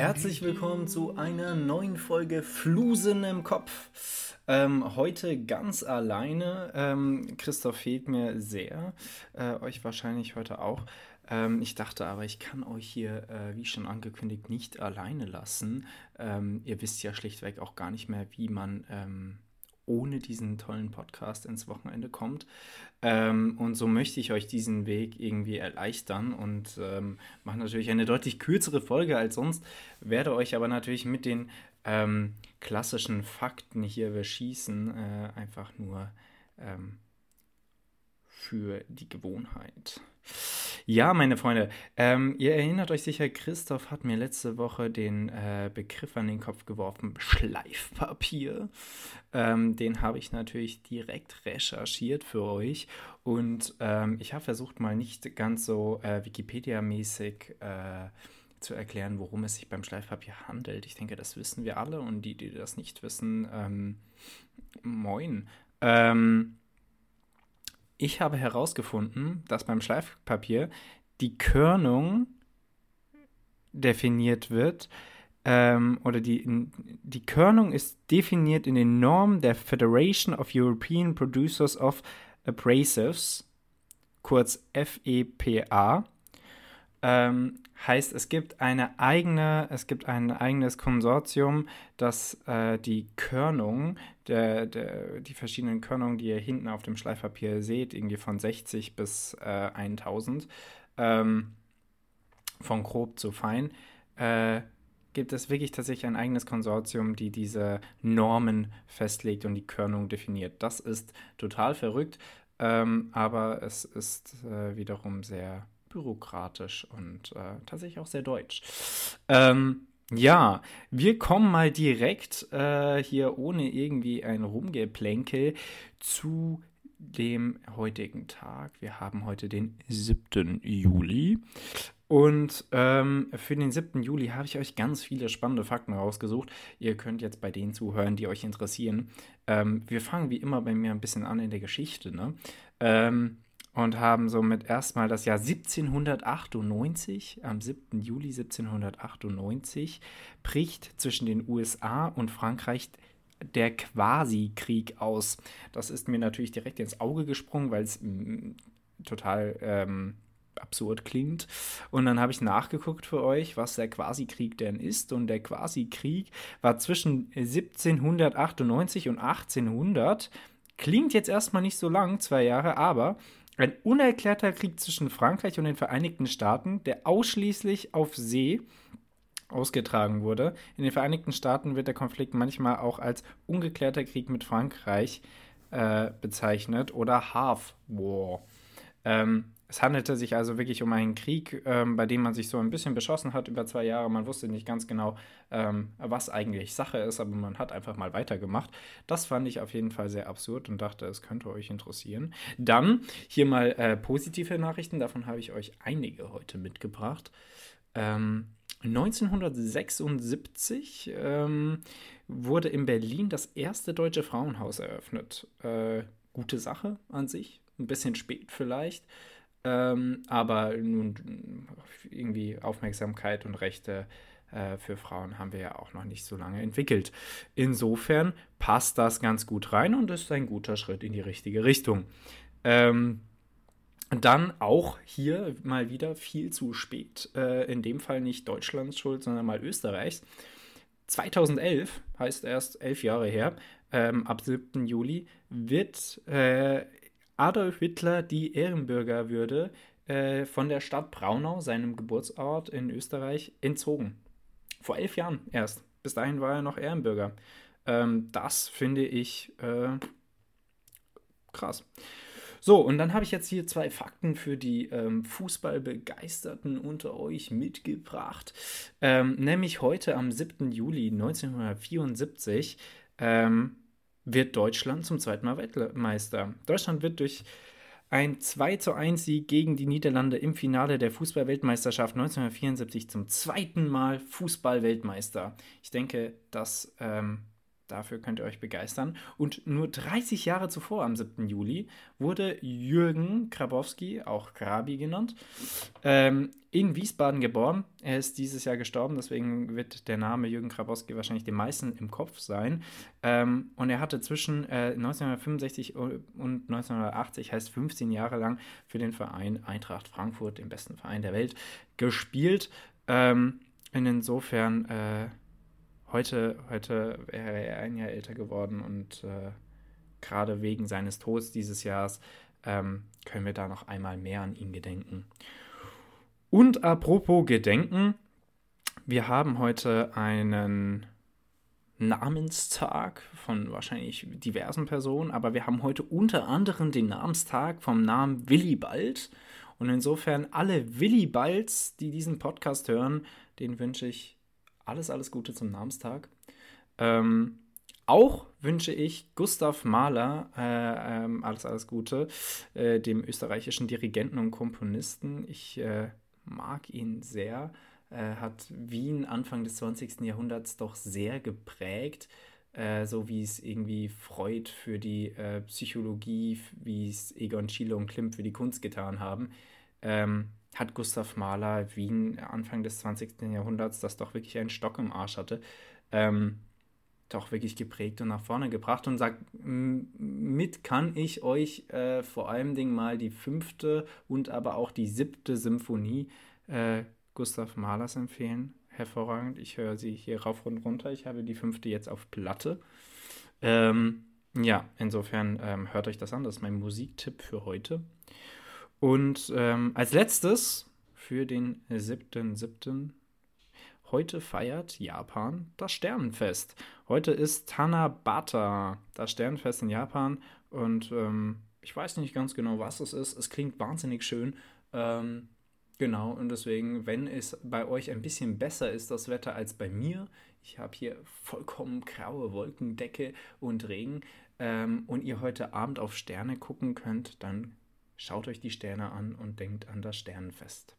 Herzlich willkommen zu einer neuen Folge Flusen im Kopf. Ähm, heute ganz alleine. Ähm, Christoph fehlt mir sehr, äh, euch wahrscheinlich heute auch. Ähm, ich dachte aber, ich kann euch hier, äh, wie schon angekündigt, nicht alleine lassen. Ähm, ihr wisst ja schlichtweg auch gar nicht mehr, wie man ähm, ohne diesen tollen Podcast ins Wochenende kommt. Ähm, und so möchte ich euch diesen Weg irgendwie erleichtern und ähm, mache natürlich eine deutlich kürzere Folge als sonst, werde euch aber natürlich mit den ähm, klassischen Fakten hier beschießen, äh, einfach nur ähm, für die Gewohnheit. Ja, meine Freunde, ähm, ihr erinnert euch sicher, Christoph hat mir letzte Woche den äh, Begriff an den Kopf geworfen, Schleifpapier. Ähm, den habe ich natürlich direkt recherchiert für euch und ähm, ich habe versucht, mal nicht ganz so äh, Wikipedia-mäßig äh, zu erklären, worum es sich beim Schleifpapier handelt. Ich denke, das wissen wir alle und die, die das nicht wissen, ähm, moin. Ähm, ich habe herausgefunden, dass beim Schleifpapier die Körnung definiert wird, ähm, oder die, die Körnung ist definiert in den Normen der Federation of European Producers of Abrasives, kurz FEPA. Ähm, heißt, es gibt eine eigene, es gibt ein eigenes Konsortium, das äh, die Körnung, der, der, die verschiedenen Körnungen, die ihr hinten auf dem Schleifpapier seht, irgendwie von 60 bis äh, 1000, ähm, von grob zu fein, äh, gibt es wirklich tatsächlich ein eigenes Konsortium, die diese Normen festlegt und die Körnung definiert. Das ist total verrückt, ähm, aber es ist äh, wiederum sehr bürokratisch und äh, tatsächlich auch sehr deutsch. Ähm, ja, wir kommen mal direkt äh, hier ohne irgendwie ein Rumgeplänkel zu dem heutigen Tag. Wir haben heute den 7. Juli. Und ähm, für den 7. Juli habe ich euch ganz viele spannende Fakten rausgesucht. Ihr könnt jetzt bei denen zuhören, die euch interessieren. Ähm, wir fangen wie immer bei mir ein bisschen an in der Geschichte. Ne? Ähm, und haben somit erstmal das Jahr 1798, am 7. Juli 1798, bricht zwischen den USA und Frankreich der Quasi-Krieg aus. Das ist mir natürlich direkt ins Auge gesprungen, weil es mm, total ähm, absurd klingt. Und dann habe ich nachgeguckt für euch, was der Quasi-Krieg denn ist. Und der Quasi-Krieg war zwischen 1798 und 1800. Klingt jetzt erstmal nicht so lang, zwei Jahre, aber ein unerklärter Krieg zwischen Frankreich und den Vereinigten Staaten, der ausschließlich auf See ausgetragen wurde. In den Vereinigten Staaten wird der Konflikt manchmal auch als ungeklärter Krieg mit Frankreich äh, bezeichnet oder Half War. Ähm, es handelte sich also wirklich um einen Krieg, ähm, bei dem man sich so ein bisschen beschossen hat über zwei Jahre. Man wusste nicht ganz genau, ähm, was eigentlich Sache ist, aber man hat einfach mal weitergemacht. Das fand ich auf jeden Fall sehr absurd und dachte, es könnte euch interessieren. Dann hier mal äh, positive Nachrichten, davon habe ich euch einige heute mitgebracht. Ähm, 1976 ähm, wurde in Berlin das erste deutsche Frauenhaus eröffnet. Äh, gute Sache an sich, ein bisschen spät vielleicht. Ähm, aber nun irgendwie Aufmerksamkeit und Rechte äh, für Frauen haben wir ja auch noch nicht so lange entwickelt. Insofern passt das ganz gut rein und ist ein guter Schritt in die richtige Richtung. Ähm, dann auch hier mal wieder viel zu spät. Äh, in dem Fall nicht Deutschlands Schuld, sondern mal Österreichs. 2011, heißt erst elf Jahre her, ähm, ab 7. Juli, wird äh, Adolf Hitler die Ehrenbürgerwürde äh, von der Stadt Braunau, seinem Geburtsort in Österreich, entzogen. Vor elf Jahren erst. Bis dahin war er noch Ehrenbürger. Ähm, das finde ich äh, krass. So, und dann habe ich jetzt hier zwei Fakten für die ähm, Fußballbegeisterten unter euch mitgebracht. Ähm, nämlich heute am 7. Juli 1974 ähm, wird Deutschland zum zweiten Mal Weltmeister. Deutschland wird durch ein 2 zu 1 Sieg gegen die Niederlande im Finale der Fußball-Weltmeisterschaft 1974 zum zweiten Mal Fußball-Weltmeister. Ich denke, das ähm, Dafür könnt ihr euch begeistern. Und nur 30 Jahre zuvor, am 7. Juli, wurde Jürgen Grabowski, auch Grabi genannt, ähm, in Wiesbaden geboren. Er ist dieses Jahr gestorben, deswegen wird der Name Jürgen Grabowski wahrscheinlich den meisten im Kopf sein. Ähm, und er hatte zwischen äh, 1965 und 1980, heißt 15 Jahre lang, für den Verein Eintracht Frankfurt, den besten Verein der Welt, gespielt. Ähm, insofern äh, heute, heute wäre er ein Jahr älter geworden und äh, gerade wegen seines Todes dieses Jahres ähm, können wir da noch einmal mehr an ihn gedenken. Und apropos Gedenken, wir haben heute einen Namenstag von wahrscheinlich diversen Personen, aber wir haben heute unter anderem den Namenstag vom Namen Willibald. Und insofern alle Willibalds, die diesen Podcast hören, den wünsche ich alles, alles Gute zum Namenstag. Ähm, auch wünsche ich Gustav Mahler äh, ähm, alles, alles Gute, äh, dem österreichischen Dirigenten und Komponisten. Ich äh, mag ihn sehr. Er hat Wien Anfang des 20. Jahrhunderts doch sehr geprägt, äh, so wie es irgendwie Freud für die äh, Psychologie, wie es Egon Schiele und Klimt für die Kunst getan haben. Ähm, hat Gustav Mahler Wien Anfang des 20. Jahrhunderts, das doch wirklich einen Stock im Arsch hatte, ähm, doch wirklich geprägt und nach vorne gebracht und sagt, mit kann ich euch äh, vor allem Ding mal die fünfte und aber auch die siebte Symphonie äh, Gustav Mahlers empfehlen. Hervorragend. Ich höre sie hier rauf und runter. Ich habe die fünfte jetzt auf Platte. Ähm, ja, insofern ähm, hört euch das an. Das ist mein Musiktipp für heute. Und ähm, als letztes für den 7.7. Heute feiert Japan das Sternenfest. Heute ist Tanabata, das Sternenfest in Japan. Und ähm, ich weiß nicht ganz genau, was es ist. Es klingt wahnsinnig schön. Ähm, genau, und deswegen, wenn es bei euch ein bisschen besser ist, das Wetter, als bei mir, ich habe hier vollkommen graue Wolkendecke und Regen, ähm, und ihr heute Abend auf Sterne gucken könnt, dann Schaut euch die Sterne an und denkt an das Sternenfest.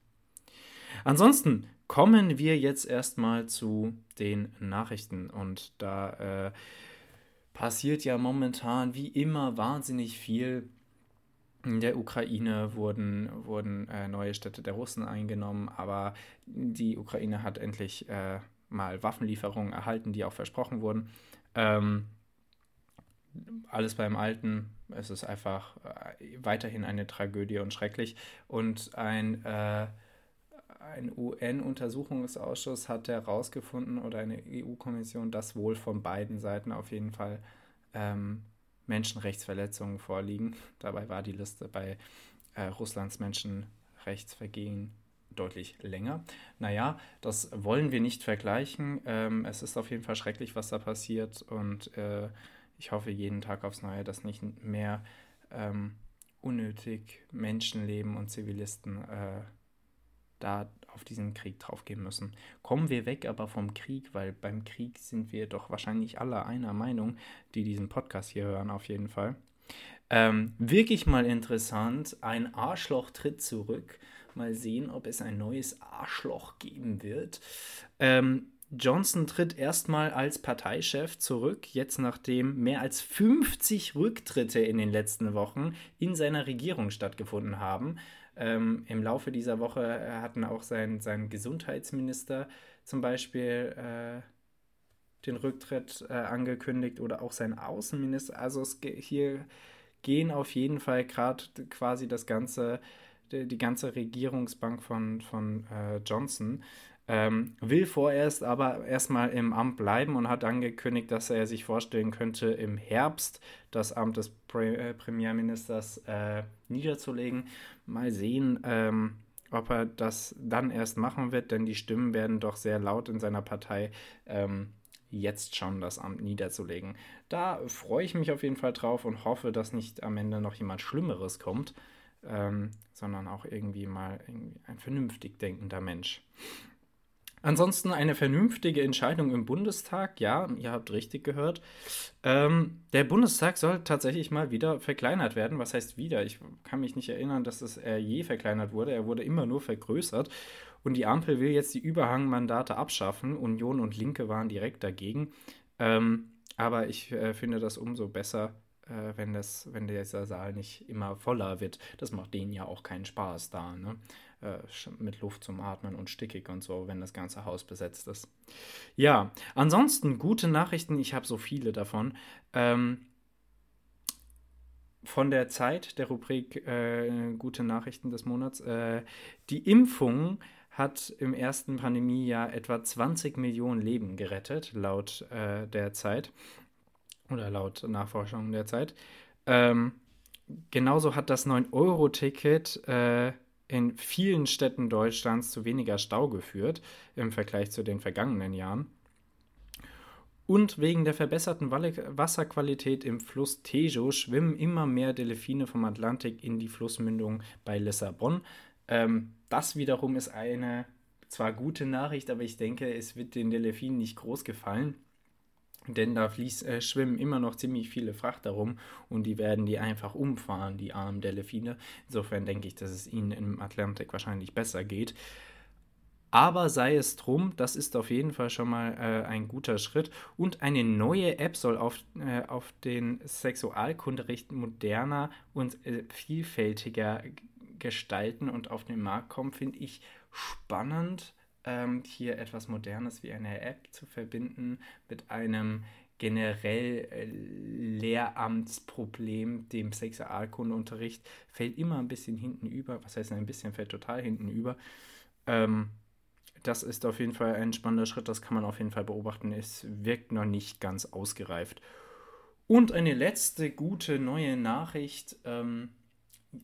Ansonsten kommen wir jetzt erstmal zu den Nachrichten und da äh, passiert ja momentan wie immer wahnsinnig viel. In der Ukraine wurden, wurden äh, neue Städte der Russen eingenommen, aber die Ukraine hat endlich äh, mal Waffenlieferungen erhalten, die auch versprochen wurden. Ähm, alles beim Alten. Es ist einfach äh, weiterhin eine Tragödie und schrecklich. Und ein, äh, ein UN-Untersuchungsausschuss hat herausgefunden oder eine EU-Kommission, dass wohl von beiden Seiten auf jeden Fall ähm, Menschenrechtsverletzungen vorliegen. Dabei war die Liste bei äh, Russlands Menschenrechtsvergehen deutlich länger. Naja, das wollen wir nicht vergleichen. Ähm, es ist auf jeden Fall schrecklich, was da passiert und äh, ich hoffe jeden Tag aufs Neue, dass nicht mehr ähm, unnötig Menschenleben und Zivilisten äh, da auf diesen Krieg draufgehen müssen. Kommen wir weg aber vom Krieg, weil beim Krieg sind wir doch wahrscheinlich alle einer Meinung, die diesen Podcast hier hören, auf jeden Fall. Ähm, wirklich mal interessant, ein Arschloch tritt zurück. Mal sehen, ob es ein neues Arschloch geben wird. Ähm, Johnson tritt erstmal als Parteichef zurück, jetzt nachdem mehr als 50 Rücktritte in den letzten Wochen in seiner Regierung stattgefunden haben. Ähm, Im Laufe dieser Woche äh, hatten auch sein, sein Gesundheitsminister zum Beispiel äh, den Rücktritt äh, angekündigt oder auch sein Außenminister. Also es hier gehen auf jeden Fall gerade quasi das ganze, die, die, ganze Regierungsbank von, von äh, Johnson ähm, will vorerst aber erstmal im Amt bleiben und hat angekündigt, dass er sich vorstellen könnte, im Herbst das Amt des Pre äh, Premierministers äh, niederzulegen. Mal sehen, ähm, ob er das dann erst machen wird, denn die Stimmen werden doch sehr laut in seiner Partei. Ähm, jetzt schon das Amt niederzulegen. Da freue ich mich auf jeden Fall drauf und hoffe, dass nicht am Ende noch jemand Schlimmeres kommt, ähm, sondern auch irgendwie mal irgendwie ein vernünftig denkender Mensch. Ansonsten eine vernünftige Entscheidung im Bundestag. Ja, ihr habt richtig gehört. Ähm, der Bundestag soll tatsächlich mal wieder verkleinert werden. Was heißt wieder? Ich kann mich nicht erinnern, dass es äh, je verkleinert wurde. Er wurde immer nur vergrößert. Und die Ampel will jetzt die Überhangmandate abschaffen. Union und Linke waren direkt dagegen. Ähm, aber ich äh, finde das umso besser, äh, wenn, das, wenn dieser Saal nicht immer voller wird. Das macht denen ja auch keinen Spaß da, ne? Äh, mit Luft zum Atmen und stickig und so, wenn das ganze Haus besetzt ist. Ja, ansonsten gute Nachrichten, ich habe so viele davon. Ähm, von der Zeit, der Rubrik äh, Gute Nachrichten des Monats. Äh, die Impfung hat im ersten Pandemiejahr etwa 20 Millionen Leben gerettet, laut äh, der Zeit oder laut Nachforschungen der Zeit. Ähm, genauso hat das 9-Euro-Ticket äh, in vielen Städten Deutschlands zu weniger Stau geführt im Vergleich zu den vergangenen Jahren. Und wegen der verbesserten Wasserqualität im Fluss Tejo schwimmen immer mehr Delfine vom Atlantik in die Flussmündung bei Lissabon. Ähm, das wiederum ist eine zwar gute Nachricht, aber ich denke, es wird den Delfinen nicht groß gefallen. Denn da fließ, äh, schwimmen immer noch ziemlich viele Frachter rum und die werden die einfach umfahren, die armen Delfine. Insofern denke ich, dass es ihnen im Atlantik wahrscheinlich besser geht. Aber sei es drum, das ist auf jeden Fall schon mal äh, ein guter Schritt. Und eine neue App soll auf, äh, auf den Sexualkunderecht moderner und äh, vielfältiger gestalten und auf den Markt kommen, finde ich spannend, ähm, hier etwas Modernes wie eine App zu verbinden mit einem generell äh, Lehramtsproblem, dem Sexualkundeunterricht, fällt immer ein bisschen hinten über. Was heißt ein bisschen, fällt total hinten über. Ähm, das ist auf jeden Fall ein spannender Schritt, das kann man auf jeden Fall beobachten. Es wirkt noch nicht ganz ausgereift. Und eine letzte gute neue Nachricht ähm,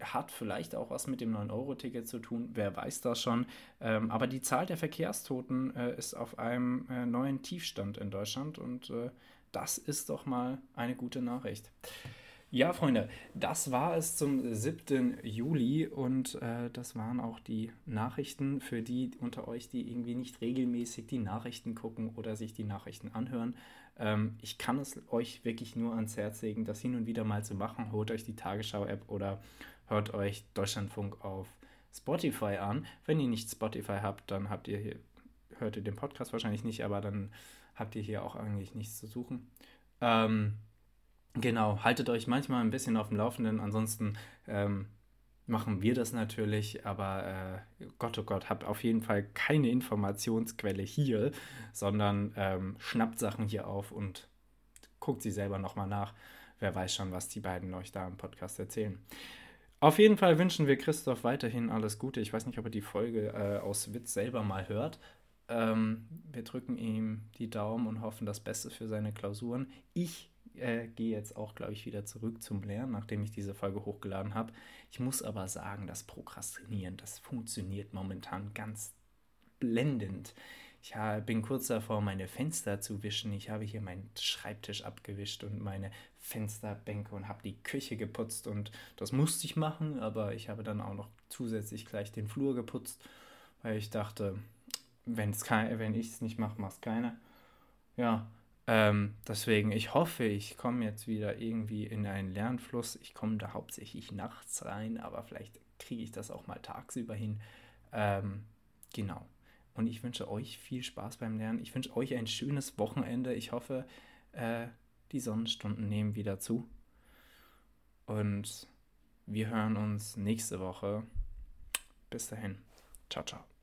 hat vielleicht auch was mit dem 9-Euro-Ticket zu tun, wer weiß das schon. Ähm, aber die Zahl der Verkehrstoten äh, ist auf einem äh, neuen Tiefstand in Deutschland und äh, das ist doch mal eine gute Nachricht. Ja, Freunde, das war es zum 7. Juli und äh, das waren auch die Nachrichten für die unter euch, die irgendwie nicht regelmäßig die Nachrichten gucken oder sich die Nachrichten anhören. Ähm, ich kann es euch wirklich nur ans Herz legen, das hin und wieder mal zu machen. Holt euch die Tagesschau-App oder hört euch Deutschlandfunk auf Spotify an. Wenn ihr nicht Spotify habt, dann habt ihr hier, hört ihr den Podcast wahrscheinlich nicht, aber dann habt ihr hier auch eigentlich nichts zu suchen. Ähm, Genau, haltet euch manchmal ein bisschen auf dem Laufenden. Ansonsten ähm, machen wir das natürlich, aber äh, Gott, oh Gott, habt auf jeden Fall keine Informationsquelle hier, sondern ähm, schnappt Sachen hier auf und guckt sie selber nochmal nach. Wer weiß schon, was die beiden euch da im Podcast erzählen. Auf jeden Fall wünschen wir Christoph weiterhin alles Gute. Ich weiß nicht, ob er die Folge äh, aus Witz selber mal hört. Ähm, wir drücken ihm die Daumen und hoffen das Beste für seine Klausuren. Ich äh, gehe jetzt auch, glaube ich, wieder zurück zum Lernen, nachdem ich diese Folge hochgeladen habe. Ich muss aber sagen, das Prokrastinieren, das funktioniert momentan ganz blendend. Ich bin kurz davor, meine Fenster zu wischen. Ich habe hier meinen Schreibtisch abgewischt und meine Fensterbänke und habe die Küche geputzt. Und das musste ich machen, aber ich habe dann auch noch zusätzlich gleich den Flur geputzt, weil ich dachte, wenn's kein, wenn ich es nicht mache, macht keiner. Ja, ähm, deswegen, ich hoffe, ich komme jetzt wieder irgendwie in einen Lernfluss. Ich komme da hauptsächlich nachts rein, aber vielleicht kriege ich das auch mal tagsüber hin. Ähm, genau. Und ich wünsche euch viel Spaß beim Lernen. Ich wünsche euch ein schönes Wochenende. Ich hoffe, äh, die Sonnenstunden nehmen wieder zu. Und wir hören uns nächste Woche. Bis dahin. Ciao, ciao.